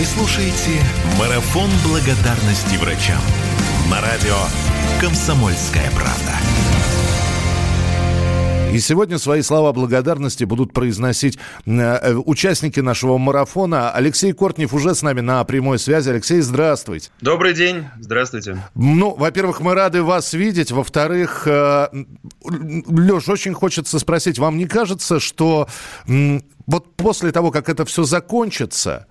Вы слушаете «Марафон благодарности врачам» на радио «Комсомольская правда». И сегодня свои слова благодарности будут произносить э, участники нашего марафона. Алексей Кортнев уже с нами на прямой связи. Алексей, здравствуйте. Добрый день, здравствуйте. Ну, во-первых, мы рады вас видеть. Во-вторых, э, Леш, очень хочется спросить, вам не кажется, что э, вот после того, как это все закончится,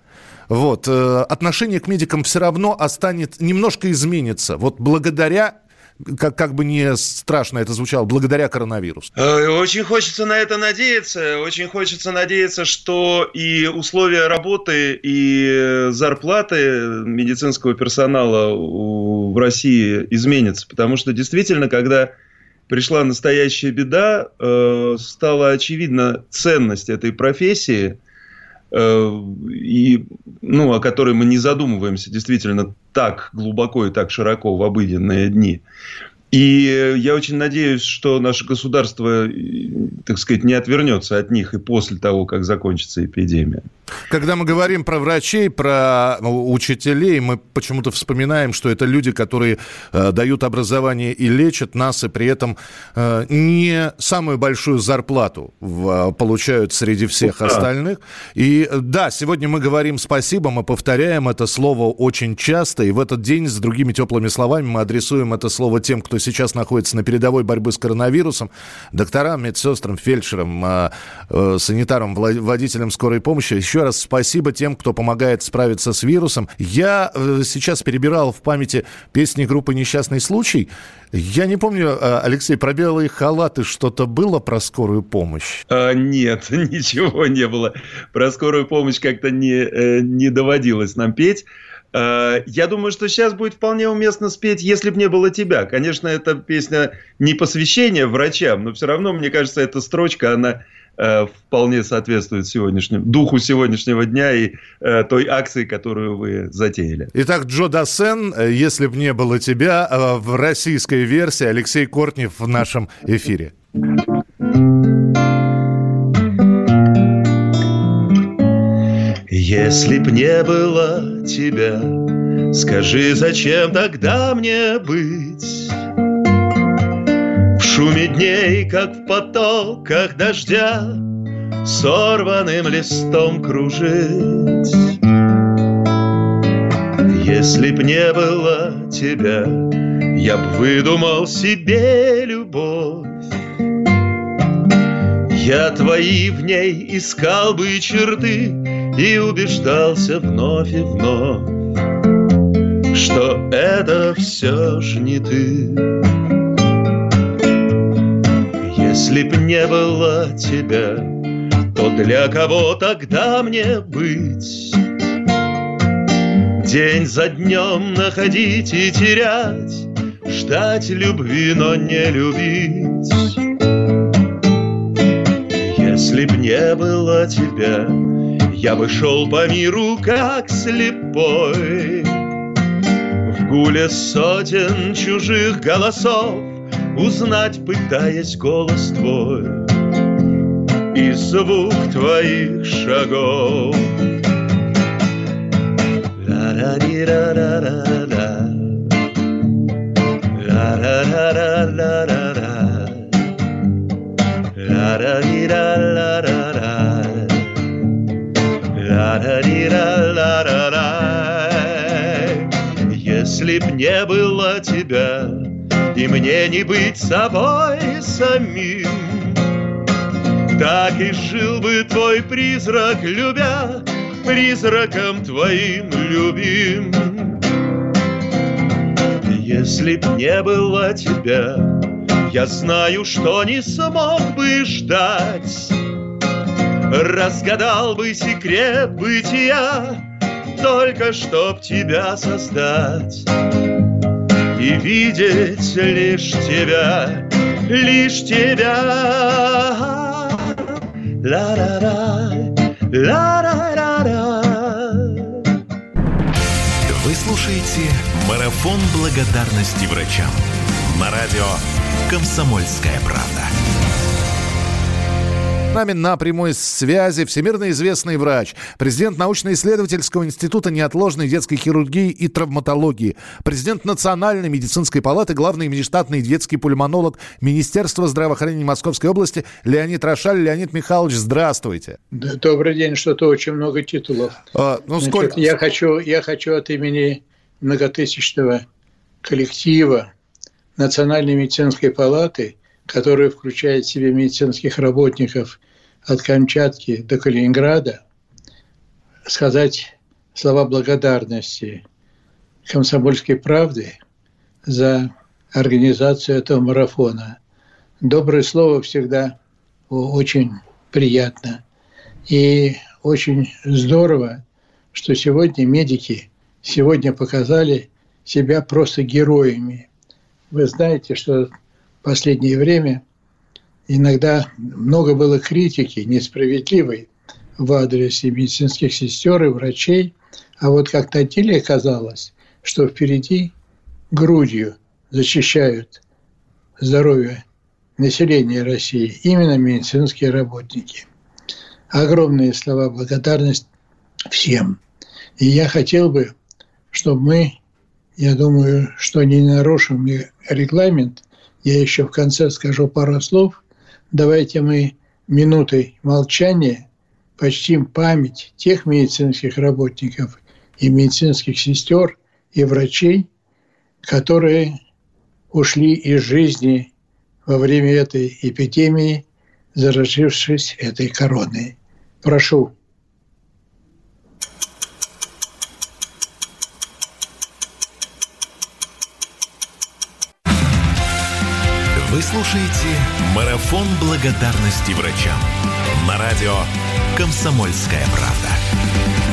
вот, э, отношение к медикам все равно останет, немножко изменится. Вот благодаря как, как бы не страшно это звучало, благодаря коронавирусу? Э, очень хочется на это надеяться. Очень хочется надеяться, что и условия работы, и зарплаты медицинского персонала в России изменятся. Потому что действительно, когда пришла настоящая беда, э, стала очевидна ценность этой профессии – и, ну, о которой мы не задумываемся действительно так глубоко и так широко в обыденные дни. И я очень надеюсь, что наше государство, так сказать, не отвернется от них и после того, как закончится эпидемия. Когда мы говорим про врачей, про ну, учителей, мы почему-то вспоминаем, что это люди, которые э, дают образование и лечат нас, и при этом э, не самую большую зарплату в, получают среди всех да. остальных. И да, сегодня мы говорим спасибо, мы повторяем это слово очень часто, и в этот день с другими теплыми словами мы адресуем это слово тем, кто сейчас находится на передовой борьбы с коронавирусом, докторам, медсестрам, фельдшерам, а, э, санитарам, водителям скорой помощи. Еще раз спасибо тем, кто помогает справиться с вирусом. Я э, сейчас перебирал в памяти песни группы «Несчастный случай». Я не помню, э, Алексей, про белые халаты что-то было про скорую помощь? А, нет, ничего не было. Про скорую помощь как-то не, не доводилось нам петь. Э, я думаю, что сейчас будет вполне уместно спеть «Если б не было тебя». Конечно, эта песня не посвящение врачам, но все равно, мне кажется, эта строчка, она э, вполне соответствует сегодняшнему, духу сегодняшнего дня и э, той акции, которую вы затеяли. Итак, Джо Дассен, «Если б не было тебя» в российской версии Алексей Кортнев в нашем эфире. Если б не было тебя, скажи, зачем тогда мне быть? Шуме дней, как в потоках дождя, Сорванным листом кружить. Если б не было тебя, я б выдумал себе любовь. Я твои в ней искал бы черты, и убеждался вновь и вновь, Что это все ж не ты. Если б не было тебя, то для кого тогда мне быть? День за днем находить и терять, Ждать любви, но не любить. Если б не было тебя, я бы шел по миру, как слепой В гуле сотен чужих голосов Узнать, пытаясь голос твой И звук твоих шагов. Если б не было тебя, и мне не быть собой самим, так и жил бы твой призрак, любя, призраком твоим любим. Если б не было тебя, я знаю, что не смог бы ждать. Разгадал бы секрет бытия, Только чтоб тебя создать И видеть лишь тебя, лишь тебя. Ла-ра-ра, ла-ра-ра-ра. Вы слушаете «Марафон благодарности врачам» на радио «Комсомольская правда». С нами на прямой связи всемирно известный врач, президент научно-исследовательского института неотложной детской хирургии и травматологии, президент Национальной медицинской палаты, главный внештатный детский пульмонолог Министерства здравоохранения Московской области Леонид Рошаль. Леонид Михайлович, здравствуйте. Добрый день, что-то очень много титулов. А, ну, Значит, сколько? Я хочу, я хочу от имени многотысячного коллектива Национальной медицинской палаты, которая включает в себя медицинских работников от Камчатки до Калининграда, сказать слова благодарности «Комсомольской правды» за организацию этого марафона. Доброе слово всегда очень приятно. И очень здорово, что сегодня медики сегодня показали себя просто героями. Вы знаете, что последнее время иногда много было критики несправедливой в адрес медицинских сестер и врачей, а вот как-то деле оказалось, что впереди грудью защищают здоровье населения России именно медицинские работники. Огромные слова благодарность всем. И я хотел бы, чтобы мы я думаю, что не нарушим регламент. Я еще в конце скажу пару слов. Давайте мы минутой молчания почтим память тех медицинских работников и медицинских сестер и врачей, которые ушли из жизни во время этой эпидемии, заразившись этой короной. Прошу. Вы слушаете «Марафон благодарности врачам» на радио «Комсомольская правда».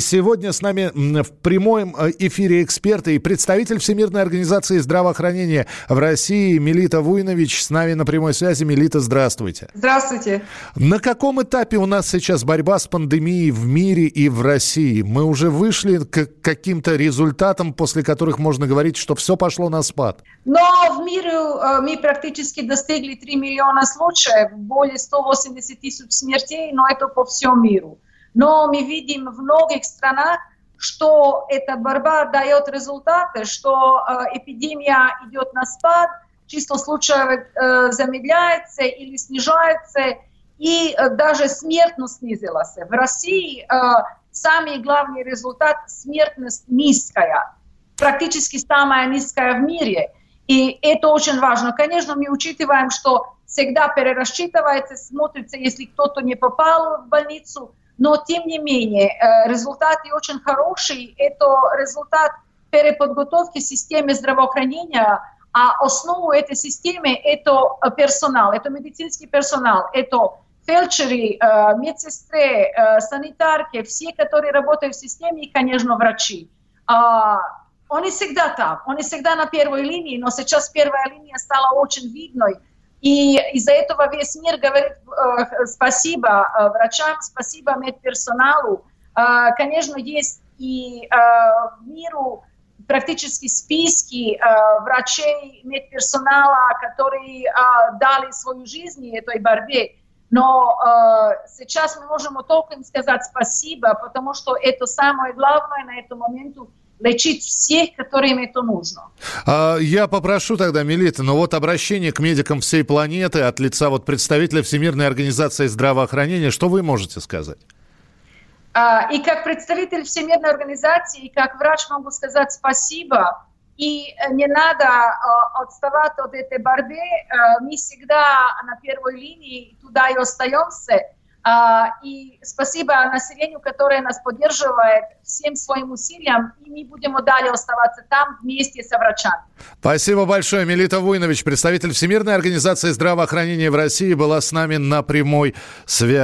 Сегодня с нами в прямом э, эфире эксперты и представитель Всемирной организации здравоохранения в России Милита Вуйнович с нами на прямой связи. Милита, здравствуйте. Здравствуйте. На каком этапе у нас сейчас борьба с пандемией в мире и в России? Мы уже вышли к каким-то результатам, после которых можно говорить, что все пошло на спад? Но в мире э, мы практически достигли 3 миллиона случаев, более 180 тысяч смертей, но это по всему миру. Но мы видим в многих странах, что эта борьба дает результаты, что э, эпидемия идет на спад, число случаев э, замедляется или снижается, и э, даже смертность снизилась. В России самый главный результат – смертность низкая, практически самая низкая в мире. И это очень важно. Конечно, мы учитываем, что всегда перерасчитывается, смотрится, если кто-то не попал в больницу – но тем не менее э, результаты очень хорошие. Это результат переподготовки системы здравоохранения, а основу этой системы это персонал, это медицинский персонал, это фельдшеры, э, медсестры, э, санитарки, все, которые работают в системе, и, конечно, врачи. А, они всегда там, они всегда на первой линии, но сейчас первая линия стала очень видной – и из-за этого весь мир говорит э, спасибо э, врачам, спасибо медперсоналу. Э, конечно, есть и в миру практически списки врачей, медперсонала, которые дали свою жизнь этой борьбе. Но э, сейчас мы можем только им сказать спасибо, потому что это самое главное на этом моменту лечить всех, которым это нужно. А, я попрошу тогда, Милита, но вот обращение к медикам всей планеты от лица вот представителя Всемирной организации здравоохранения, что вы можете сказать? А, и как представитель Всемирной организации, и как врач могу сказать спасибо. И не надо uh, отставать от этой борьбы. Uh, мы всегда на первой линии туда и остаемся. А, и спасибо населению, которое нас поддерживает всем своим усилиям, и мы будем далее оставаться там вместе с врачами. Спасибо большое. Мелита Вуйнович, представитель Всемирной организации здравоохранения в России, была с нами на прямой связи.